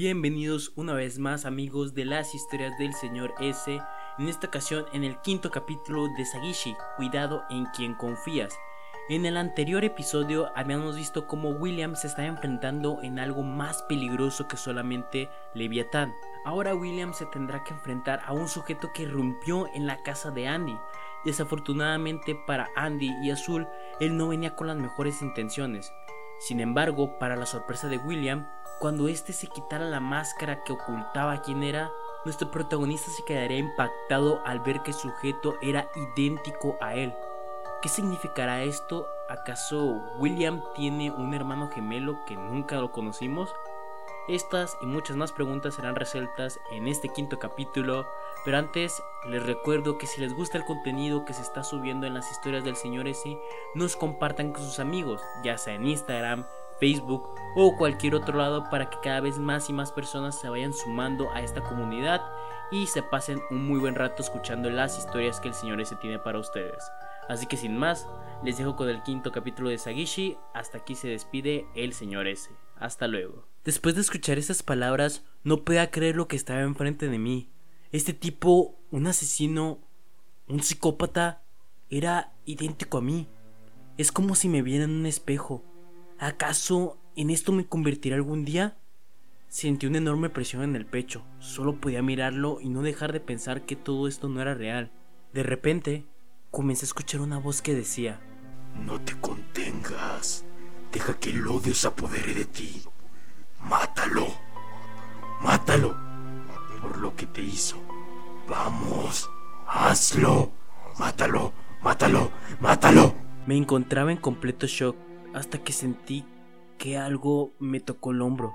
Bienvenidos una vez más amigos de las historias del señor S, en esta ocasión en el quinto capítulo de Sagishi, Cuidado en quien confías. En el anterior episodio habíamos visto cómo William se está enfrentando en algo más peligroso que solamente Leviatán. Ahora William se tendrá que enfrentar a un sujeto que rompió en la casa de Andy. Desafortunadamente para Andy y Azul, él no venía con las mejores intenciones. Sin embargo, para la sorpresa de William, cuando éste se quitara la máscara que ocultaba quién era, nuestro protagonista se quedaría impactado al ver que el sujeto era idéntico a él. ¿Qué significará esto? ¿Acaso William tiene un hermano gemelo que nunca lo conocimos? Estas y muchas más preguntas serán resueltas en este quinto capítulo, pero antes les recuerdo que si les gusta el contenido que se está subiendo en las historias del señor S, nos compartan con sus amigos, ya sea en Instagram, Facebook o cualquier otro lado para que cada vez más y más personas se vayan sumando a esta comunidad y se pasen un muy buen rato escuchando las historias que el señor S tiene para ustedes. Así que sin más, les dejo con el quinto capítulo de Sagishi, hasta aquí se despide el señor S. Hasta luego. Después de escuchar esas palabras, no podía creer lo que estaba enfrente de mí. Este tipo, un asesino, un psicópata, era idéntico a mí. Es como si me viera en un espejo. ¿Acaso en esto me convertiré algún día? Sentí una enorme presión en el pecho. Solo podía mirarlo y no dejar de pensar que todo esto no era real. De repente, comencé a escuchar una voz que decía, No te contengas. Deja que el odio se apodere de ti. Mátalo. Mátalo. Por lo que te hizo. Vamos. Hazlo. Mátalo. Mátalo. Mátalo. Me encontraba en completo shock hasta que sentí que algo me tocó el hombro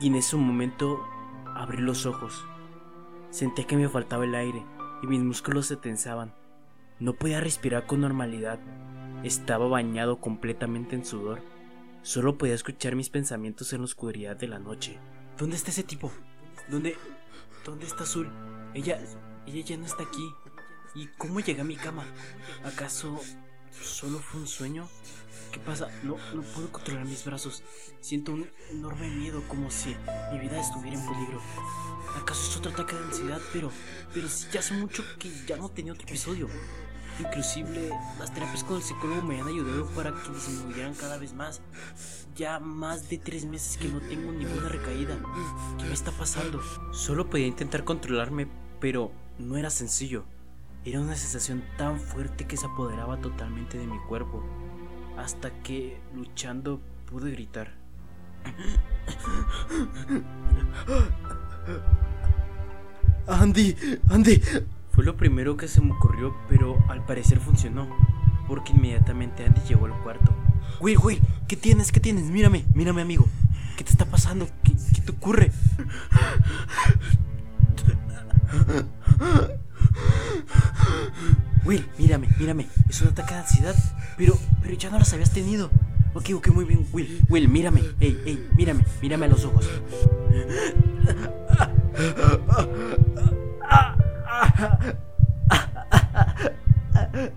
y en ese momento abrí los ojos. Sentí que me faltaba el aire y mis músculos se tensaban. No podía respirar con normalidad. Estaba bañado completamente en sudor. Solo podía escuchar mis pensamientos en la oscuridad de la noche. ¿Dónde está ese tipo? ¿Dónde dónde está Azul? Ella ella ya no está aquí. ¿Y cómo llegué a mi cama? ¿Acaso solo fue un sueño? ¿Qué pasa? No, no puedo controlar mis brazos. Siento un enorme miedo, como si mi vida estuviera en peligro. ¿Acaso es otro ataque de ansiedad? Pero, pero si ya hace mucho que ya no tenía otro episodio. Inclusive las terapias con el psicólogo me han ayudado para que disminuyeran cada vez más. Ya más de tres meses que no tengo ninguna recaída. ¿Qué me está pasando? Solo podía intentar controlarme, pero no era sencillo. Era una sensación tan fuerte que se apoderaba totalmente de mi cuerpo hasta que, luchando, pude gritar. Andy, Andy. Fue lo primero que se me ocurrió, pero al parecer funcionó, porque inmediatamente Andy llegó al cuarto. Will, Will, ¿qué tienes? ¿Qué tienes? Mírame, mírame, amigo. ¿Qué te está pasando? ¿Qué, qué te ocurre? Will, mírame, mírame. Es un ataque de ansiedad. Pero, pero ya no las habías tenido. Ok, ok, muy bien. Will, Will, mírame. Ey, ey, mírame, mírame a los ojos.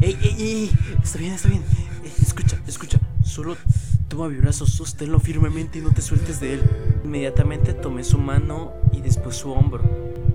Ey, ey, ey. Está bien, está bien. escucha, escucha. Solo toma mi brazo, sosténlo firmemente y no te sueltes de él. Inmediatamente tomé su mano y después su hombro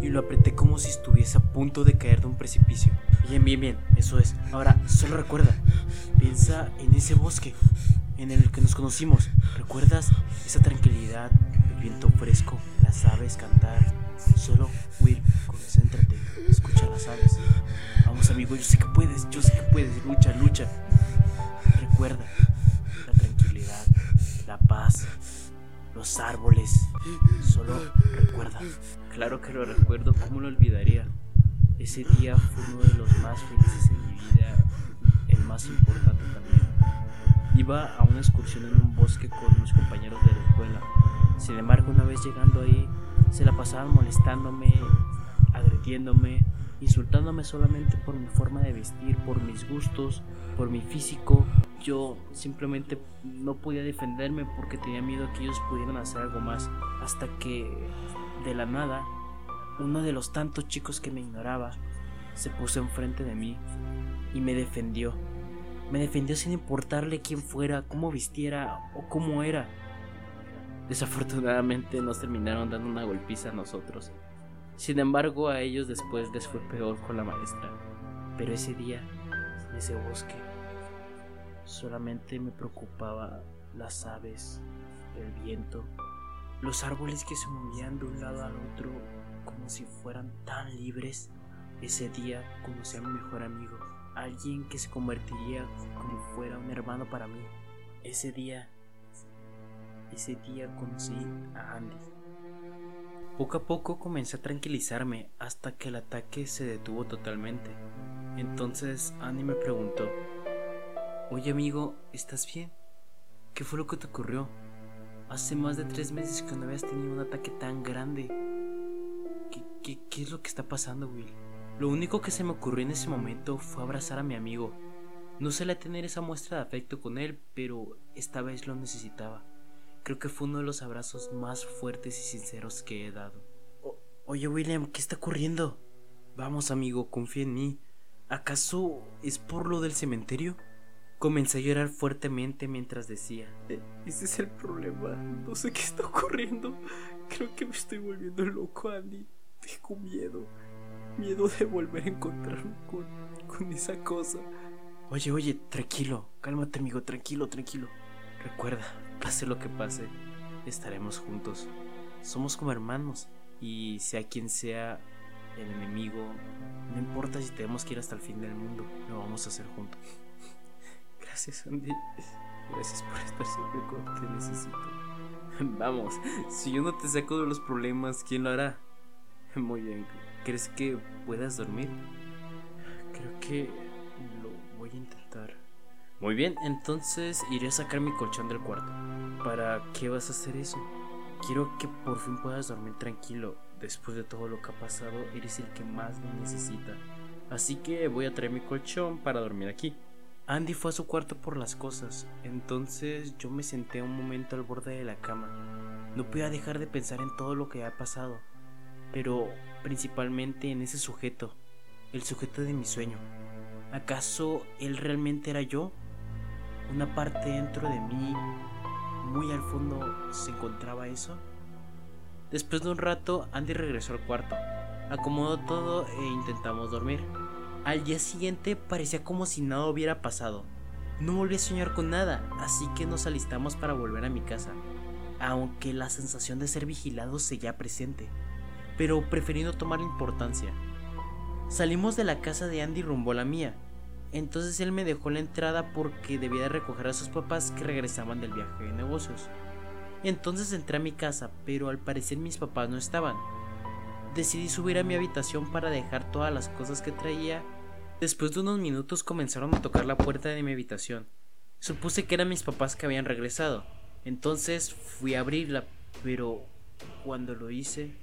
y lo apreté como si estuviese a punto de caer de un precipicio. Bien, bien, bien, eso es. Ahora, solo recuerda, piensa en ese bosque en el que nos conocimos. ¿Recuerdas esa tranquilidad, el viento fresco, las aves cantar? Solo, Will, concéntrate, escucha las aves. Vamos, amigo, yo sé que puedes, yo sé que puedes. Lucha, lucha. Recuerda la tranquilidad, la paz, los árboles. Solo recuerda. Claro que lo recuerdo, ¿cómo lo olvidaría? Ese día fue uno de los más felices en mi vida, el más importante también. Iba a una excursión en un bosque con mis compañeros de la escuela. Sin embargo, una vez llegando ahí, se la pasaban molestándome, agrediéndome, insultándome solamente por mi forma de vestir, por mis gustos, por mi físico. Yo simplemente no podía defenderme porque tenía miedo que ellos pudieran hacer algo más. Hasta que, de la nada, uno de los tantos chicos que me ignoraba se puso enfrente de mí y me defendió. Me defendió sin importarle quién fuera, cómo vistiera o cómo era. Desafortunadamente nos terminaron dando una golpiza a nosotros. Sin embargo, a ellos después les fue peor con la maestra. Pero ese día, en ese bosque, solamente me preocupaba las aves, el viento, los árboles que se movían de un lado al otro como si fueran tan libres. Ese día conocí a mi mejor amigo, alguien que se convertiría como fuera un hermano para mí. Ese día, ese día conocí a Andy. Poco a poco comencé a tranquilizarme hasta que el ataque se detuvo totalmente. Entonces Andy me preguntó, Oye amigo, ¿estás bien? ¿Qué fue lo que te ocurrió? Hace más de tres meses que no habías tenido un ataque tan grande. ¿Qué, qué es lo que está pasando, Will? Lo único que se me ocurrió en ese momento fue abrazar a mi amigo. No suele tener esa muestra de afecto con él, pero esta vez lo necesitaba. Creo que fue uno de los abrazos más fuertes y sinceros que he dado. Oye, William, ¿qué está ocurriendo? Vamos, amigo, confía en mí. ¿Acaso es por lo del cementerio? Comencé a llorar fuertemente mientras decía, e-, ese es el problema, no sé qué está ocurriendo, creo que me estoy volviendo loco, Andy, tengo miedo, miedo de volver a encontrarme con, con esa cosa. Oye, oye, tranquilo, cálmate amigo, tranquilo, tranquilo. Recuerda, pase lo que pase, estaremos juntos. Somos como hermanos y sea quien sea el enemigo, no importa si tenemos que ir hasta el fin del mundo, lo vamos a hacer juntos. Gracias, Andy. Gracias por estar siempre cuando te necesito. Vamos, si yo no te saco de los problemas, ¿quién lo hará? Muy bien, ¿crees que puedas dormir? Creo que Muy bien, entonces iré a sacar mi colchón del cuarto. ¿Para qué vas a hacer eso? Quiero que por fin puedas dormir tranquilo. Después de todo lo que ha pasado, eres el que más me necesita. Así que voy a traer mi colchón para dormir aquí. Andy fue a su cuarto por las cosas, entonces yo me senté un momento al borde de la cama. No podía dejar de pensar en todo lo que había pasado, pero principalmente en ese sujeto, el sujeto de mi sueño. ¿Acaso él realmente era yo? Una parte dentro de mí, muy al fondo, se encontraba eso. Después de un rato, Andy regresó al cuarto, acomodó todo e intentamos dormir. Al día siguiente parecía como si nada hubiera pasado. No volví a soñar con nada, así que nos alistamos para volver a mi casa, aunque la sensación de ser vigilado seguía presente, pero preferí no tomar importancia. Salimos de la casa de Andy rumbo a la mía, entonces él me dejó la entrada porque debía recoger a sus papás que regresaban del viaje de negocios. Entonces entré a mi casa, pero al parecer mis papás no estaban. Decidí subir a mi habitación para dejar todas las cosas que traía Después de unos minutos comenzaron a tocar la puerta de mi habitación. Supuse que eran mis papás que habían regresado. Entonces fui a abrirla, pero cuando lo hice,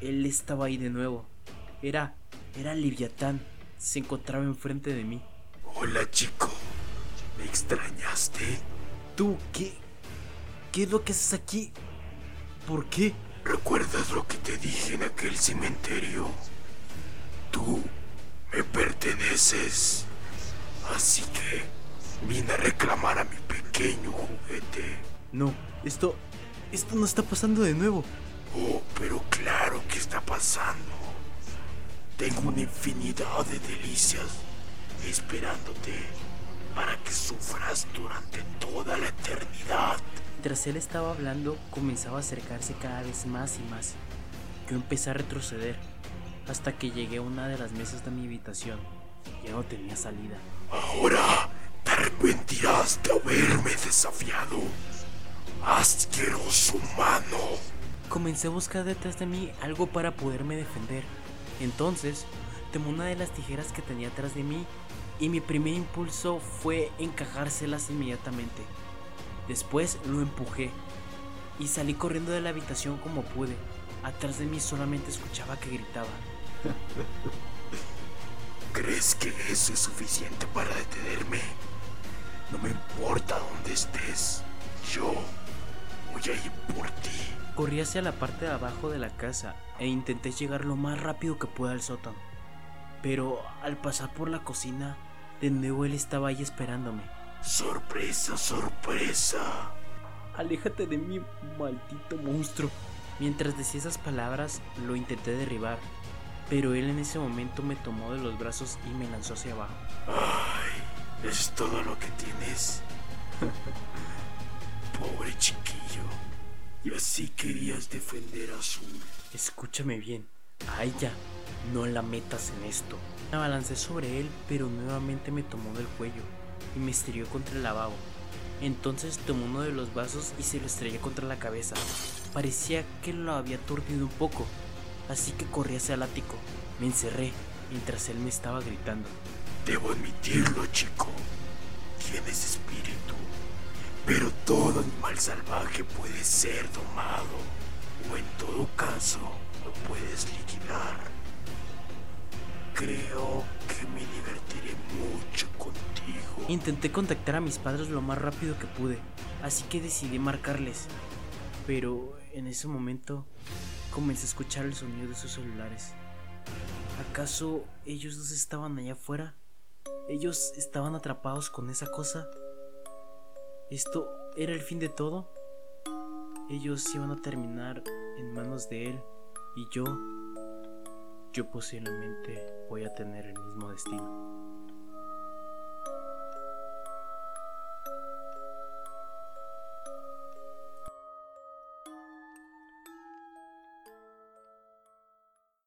él estaba ahí de nuevo. Era, era Liviatán. Se encontraba enfrente de mí. Hola chico, ¿me extrañaste? ¿Tú qué? ¿Qué es lo que haces aquí? ¿Por qué? ¿Recuerdas lo que te dije en aquel cementerio? Tú me perteneces. Así que vine a reclamar a mi pequeño juguete. No, esto... Esto no está pasando de nuevo. Oh, pero claro que está pasando. Tengo una infinidad de delicias esperándote para que sufras durante toda la eternidad. Mientras él estaba hablando, comenzaba a acercarse cada vez más y más. Yo empecé a retroceder hasta que llegué a una de las mesas de mi habitación. Ya no tenía salida. Ahora te arrepentirás de haberme desafiado. Asqueroso humano. Comencé a buscar detrás de mí algo para poderme defender. Entonces, tomé una de las tijeras que tenía atrás de mí y mi primer impulso fue encajárselas inmediatamente. Después lo empujé y salí corriendo de la habitación como pude. Atrás de mí solamente escuchaba que gritaba. ¿Crees que eso es suficiente para detenerme? No me importa dónde estés. Yo voy a ir por ti. Corrí hacia la parte de abajo de la casa e intenté llegar lo más rápido que pueda al sótano. Pero al pasar por la cocina, de nuevo él estaba ahí esperándome. Sorpresa, sorpresa. Aléjate de mí, maldito monstruo. Mientras decía esas palabras, lo intenté derribar, pero él en ese momento me tomó de los brazos y me lanzó hacia abajo. Ay, ¿es todo lo que tienes? Pobre chiquillo. Y así querías defender a Azul. Escúchame bien, a ella no la metas en esto. Me abalancé sobre él, pero nuevamente me tomó del cuello y me estrelló contra el lavabo. Entonces tomó uno de los vasos y se lo estrelló contra la cabeza. Parecía que lo había aturdido un poco, así que corrí hacia el ático. Me encerré mientras él me estaba gritando. Debo admitirlo, chico. Tienes espíritu. Pero todo animal salvaje puede ser domado. O en todo caso, lo puedes liquidar. Creo que me divertiré mucho contigo. Intenté contactar a mis padres lo más rápido que pude, así que decidí marcarles. Pero en ese momento comencé a escuchar el sonido de sus celulares. ¿Acaso ellos dos estaban allá afuera? ¿Ellos estaban atrapados con esa cosa? ¿Esto era el fin de todo? Ellos iban a terminar en manos de él y yo, yo posiblemente voy a tener el mismo destino.